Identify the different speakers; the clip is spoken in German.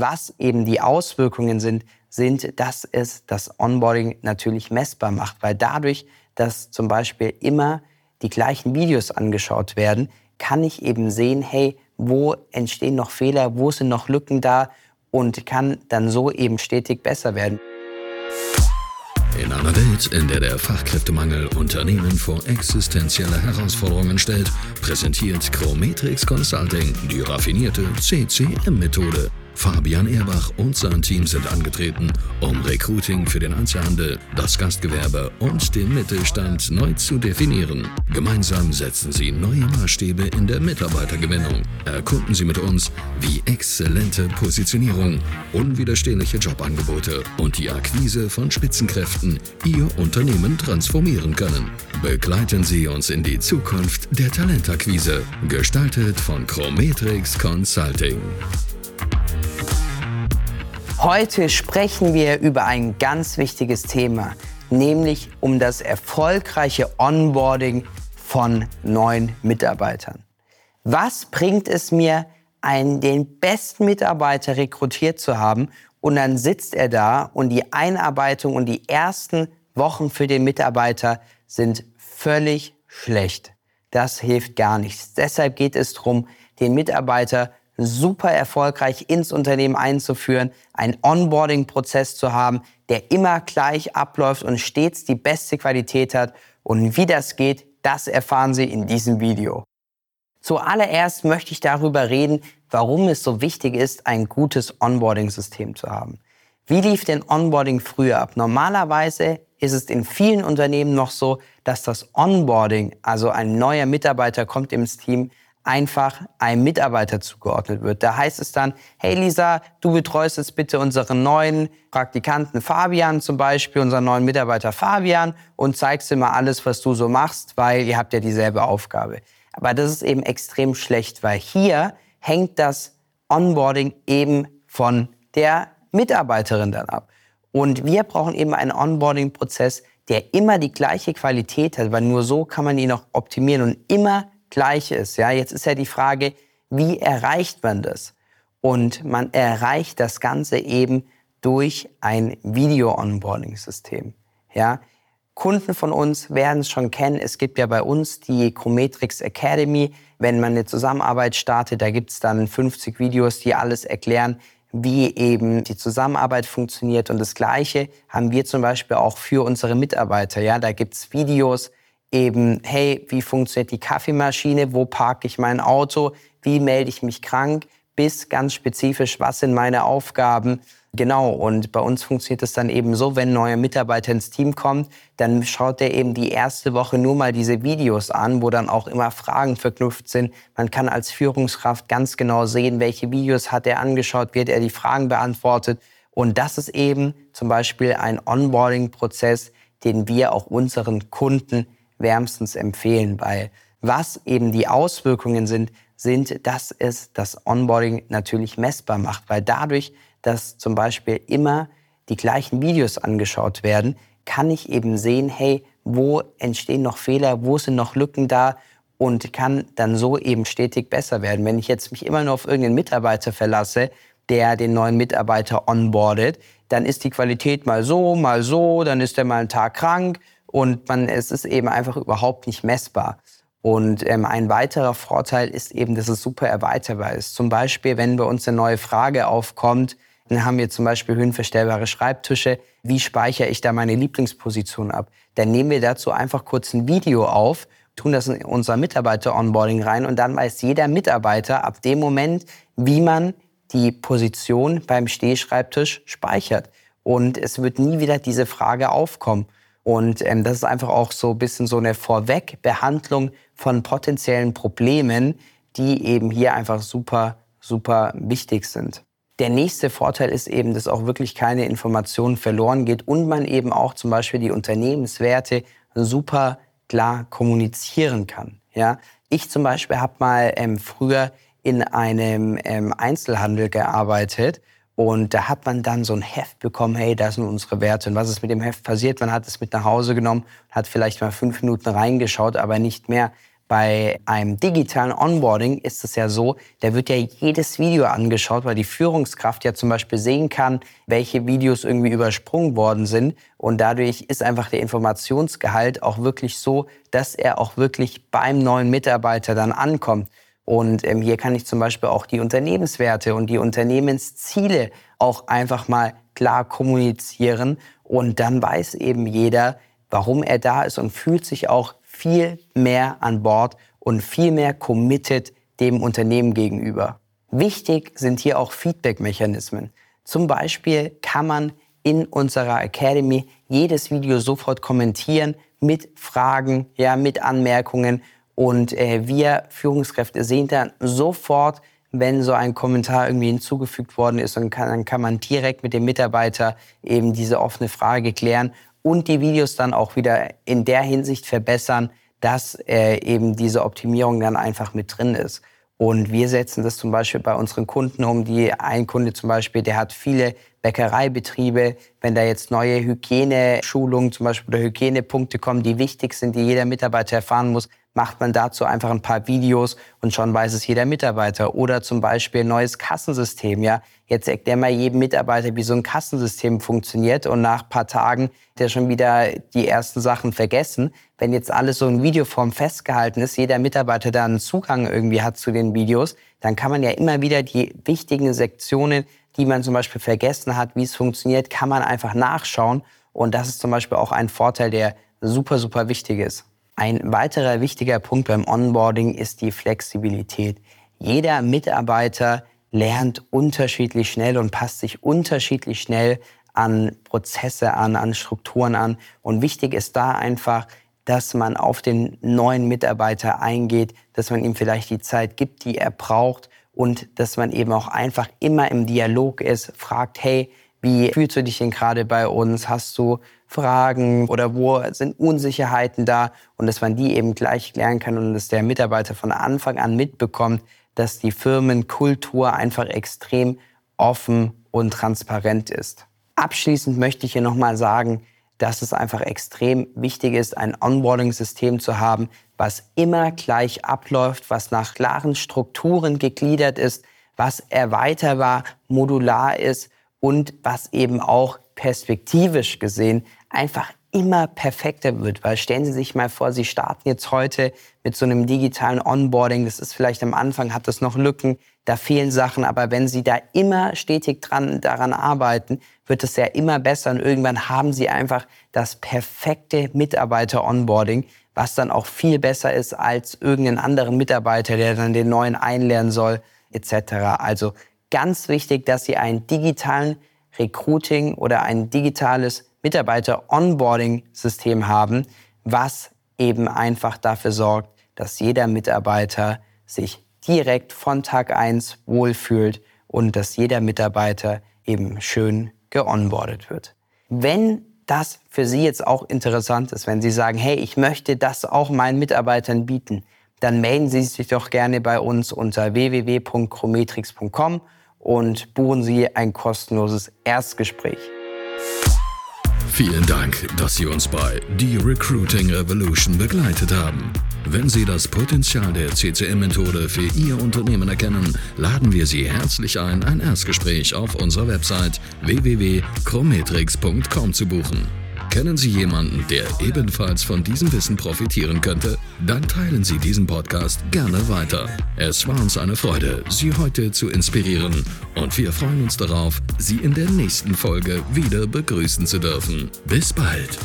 Speaker 1: was eben die Auswirkungen sind, sind, dass es das Onboarding natürlich messbar macht, weil dadurch, dass zum Beispiel immer die gleichen Videos angeschaut werden, kann ich eben sehen, hey, wo entstehen noch Fehler, wo sind noch Lücken da und kann dann so eben stetig besser werden.
Speaker 2: In einer Welt, in der der Fachkräftemangel Unternehmen vor existenzielle Herausforderungen stellt, präsentiert Chrometrix Consulting die raffinierte CCM-Methode Fabian Erbach und sein Team sind angetreten, um Recruiting für den Einzelhandel, das Gastgewerbe und den Mittelstand neu zu definieren. Gemeinsam setzen sie neue Maßstäbe in der Mitarbeitergewinnung. Erkunden Sie mit uns, wie exzellente Positionierung, unwiderstehliche Jobangebote und die Akquise von Spitzenkräften Ihr Unternehmen transformieren können. Begleiten Sie uns in die Zukunft der Talentakquise, gestaltet von Chrometrix Consulting.
Speaker 1: Heute sprechen wir über ein ganz wichtiges Thema, nämlich um das erfolgreiche Onboarding von neuen Mitarbeitern. Was bringt es mir, einen, den besten Mitarbeiter rekrutiert zu haben und dann sitzt er da und die Einarbeitung und die ersten Wochen für den Mitarbeiter sind völlig schlecht. Das hilft gar nichts. Deshalb geht es darum, den Mitarbeiter super erfolgreich ins Unternehmen einzuführen, einen Onboarding-Prozess zu haben, der immer gleich abläuft und stets die beste Qualität hat. Und wie das geht, das erfahren Sie in diesem Video. Zuallererst möchte ich darüber reden, warum es so wichtig ist, ein gutes Onboarding-System zu haben. Wie lief denn Onboarding früher ab? Normalerweise ist es in vielen Unternehmen noch so, dass das Onboarding, also ein neuer Mitarbeiter kommt ins Team, einfach einem Mitarbeiter zugeordnet wird. Da heißt es dann, hey Lisa, du betreust jetzt bitte unseren neuen Praktikanten Fabian zum Beispiel, unseren neuen Mitarbeiter Fabian und zeigst ihm mal alles, was du so machst, weil ihr habt ja dieselbe Aufgabe. Aber das ist eben extrem schlecht, weil hier hängt das Onboarding eben von der Mitarbeiterin dann ab. Und wir brauchen eben einen Onboarding-Prozess, der immer die gleiche Qualität hat, weil nur so kann man ihn auch optimieren und immer gleich ist. Ja, jetzt ist ja die Frage, wie erreicht man das? Und man erreicht das Ganze eben durch ein Video-Onboarding-System. Ja, Kunden von uns werden es schon kennen. Es gibt ja bei uns die Chrometrix Academy. Wenn man eine Zusammenarbeit startet, da gibt es dann 50 Videos, die alles erklären, wie eben die Zusammenarbeit funktioniert. Und das Gleiche haben wir zum Beispiel auch für unsere Mitarbeiter. Ja, da gibt es Videos, eben, hey, wie funktioniert die Kaffeemaschine, wo parke ich mein Auto, wie melde ich mich krank, bis ganz spezifisch, was sind meine Aufgaben. Genau, und bei uns funktioniert es dann eben so, wenn ein neuer Mitarbeiter ins Team kommt, dann schaut er eben die erste Woche nur mal diese Videos an, wo dann auch immer Fragen verknüpft sind. Man kann als Führungskraft ganz genau sehen, welche Videos hat er angeschaut, wird er die Fragen beantwortet. Und das ist eben zum Beispiel ein Onboarding-Prozess, den wir auch unseren Kunden wärmstens empfehlen, weil was eben die Auswirkungen sind, sind, dass es das Onboarding natürlich messbar macht, weil dadurch, dass zum Beispiel immer die gleichen Videos angeschaut werden, kann ich eben sehen, hey, wo entstehen noch Fehler, wo sind noch Lücken da und kann dann so eben stetig besser werden. Wenn ich jetzt mich immer nur auf irgendeinen Mitarbeiter verlasse, der den neuen Mitarbeiter onboardet, dann ist die Qualität mal so, mal so, dann ist er mal einen Tag krank und man, es ist eben einfach überhaupt nicht messbar. Und ähm, ein weiterer Vorteil ist eben, dass es super erweiterbar ist. Zum Beispiel, wenn bei uns eine neue Frage aufkommt, dann haben wir zum Beispiel höhenverstellbare Schreibtische. Wie speichere ich da meine Lieblingsposition ab? Dann nehmen wir dazu einfach kurz ein Video auf, tun das in unser Mitarbeiter-Onboarding rein und dann weiß jeder Mitarbeiter ab dem Moment, wie man die Position beim Stehschreibtisch speichert. Und es wird nie wieder diese Frage aufkommen. Und ähm, das ist einfach auch so ein bisschen so eine Vorwegbehandlung von potenziellen Problemen, die eben hier einfach super, super wichtig sind. Der nächste Vorteil ist eben, dass auch wirklich keine Information verloren geht und man eben auch zum Beispiel die Unternehmenswerte super klar kommunizieren kann. Ja? Ich zum Beispiel habe mal ähm, früher in einem ähm, Einzelhandel gearbeitet und da hat man dann so ein Heft bekommen, hey, da sind unsere Werte. Und was ist mit dem Heft passiert? Man hat es mit nach Hause genommen, hat vielleicht mal fünf Minuten reingeschaut, aber nicht mehr. Bei einem digitalen Onboarding ist es ja so, da wird ja jedes Video angeschaut, weil die Führungskraft ja zum Beispiel sehen kann, welche Videos irgendwie übersprungen worden sind. Und dadurch ist einfach der Informationsgehalt auch wirklich so, dass er auch wirklich beim neuen Mitarbeiter dann ankommt. Und ähm, hier kann ich zum Beispiel auch die Unternehmenswerte und die Unternehmensziele auch einfach mal klar kommunizieren. Und dann weiß eben jeder, warum er da ist und fühlt sich auch viel mehr an Bord und viel mehr committed dem Unternehmen gegenüber. Wichtig sind hier auch Feedback-Mechanismen. Zum Beispiel kann man in unserer Academy jedes Video sofort kommentieren mit Fragen, ja, mit Anmerkungen. Und äh, wir Führungskräfte sehen dann sofort, wenn so ein Kommentar irgendwie hinzugefügt worden ist, und kann, dann kann man direkt mit dem Mitarbeiter eben diese offene Frage klären und die Videos dann auch wieder in der Hinsicht verbessern, dass äh, eben diese Optimierung dann einfach mit drin ist. Und wir setzen das zum Beispiel bei unseren Kunden um. Die ein Kunde zum Beispiel, der hat viele Bäckereibetriebe. Wenn da jetzt neue Hygieneschulungen zum Beispiel oder Hygienepunkte kommen, die wichtig sind, die jeder Mitarbeiter erfahren muss, macht man dazu einfach ein paar Videos und schon weiß es jeder Mitarbeiter. Oder zum Beispiel ein neues Kassensystem. Ja, jetzt erklären wir jedem Mitarbeiter, wie so ein Kassensystem funktioniert und nach paar Tagen hat er schon wieder die ersten Sachen vergessen. Wenn jetzt alles so in Videoform festgehalten ist, jeder Mitarbeiter da einen Zugang irgendwie hat zu den Videos, dann kann man ja immer wieder die wichtigen Sektionen, die man zum Beispiel vergessen hat, wie es funktioniert, kann man einfach nachschauen. Und das ist zum Beispiel auch ein Vorteil, der super, super wichtig ist. Ein weiterer wichtiger Punkt beim Onboarding ist die Flexibilität. Jeder Mitarbeiter lernt unterschiedlich schnell und passt sich unterschiedlich schnell an Prozesse an, an Strukturen an. Und wichtig ist da einfach, dass man auf den neuen Mitarbeiter eingeht, dass man ihm vielleicht die Zeit gibt, die er braucht und dass man eben auch einfach immer im Dialog ist, fragt, hey, wie fühlst du dich denn gerade bei uns? Hast du Fragen oder wo sind Unsicherheiten da? Und dass man die eben gleich klären kann und dass der Mitarbeiter von Anfang an mitbekommt, dass die Firmenkultur einfach extrem offen und transparent ist. Abschließend möchte ich hier nochmal sagen, dass es einfach extrem wichtig ist, ein Onboarding-System zu haben, was immer gleich abläuft, was nach klaren Strukturen gegliedert ist, was erweiterbar, modular ist und was eben auch perspektivisch gesehen einfach immer perfekter wird. Weil stellen Sie sich mal vor, Sie starten jetzt heute mit so einem digitalen Onboarding. Das ist vielleicht am Anfang, hat das noch Lücken, da fehlen Sachen. Aber wenn Sie da immer stetig dran, daran arbeiten, wird es ja immer besser. Und irgendwann haben Sie einfach das perfekte Mitarbeiter-Onboarding, was dann auch viel besser ist als irgendein anderer Mitarbeiter, der dann den neuen einlernen soll, etc. Also ganz wichtig, dass Sie einen digitalen Recruiting oder ein digitales Mitarbeiter-Onboarding-System haben, was eben einfach dafür sorgt, dass jeder Mitarbeiter sich direkt von Tag 1 wohlfühlt und dass jeder Mitarbeiter eben schön geonboardet wird. Wenn das für Sie jetzt auch interessant ist, wenn Sie sagen, hey, ich möchte das auch meinen Mitarbeitern bieten, dann melden Sie sich doch gerne bei uns unter www.chrometrix.com und buchen Sie ein kostenloses Erstgespräch.
Speaker 2: Vielen Dank, dass Sie uns bei The Recruiting Revolution begleitet haben. Wenn Sie das Potenzial der CCM-Methode für Ihr Unternehmen erkennen, laden wir Sie herzlich ein, ein Erstgespräch auf unserer Website www.chrometrix.com zu buchen. Kennen Sie jemanden, der ebenfalls von diesem Wissen profitieren könnte? Dann teilen Sie diesen Podcast gerne weiter. Es war uns eine Freude, Sie heute zu inspirieren und wir freuen uns darauf, Sie in der nächsten Folge wieder begrüßen zu dürfen. Bis bald!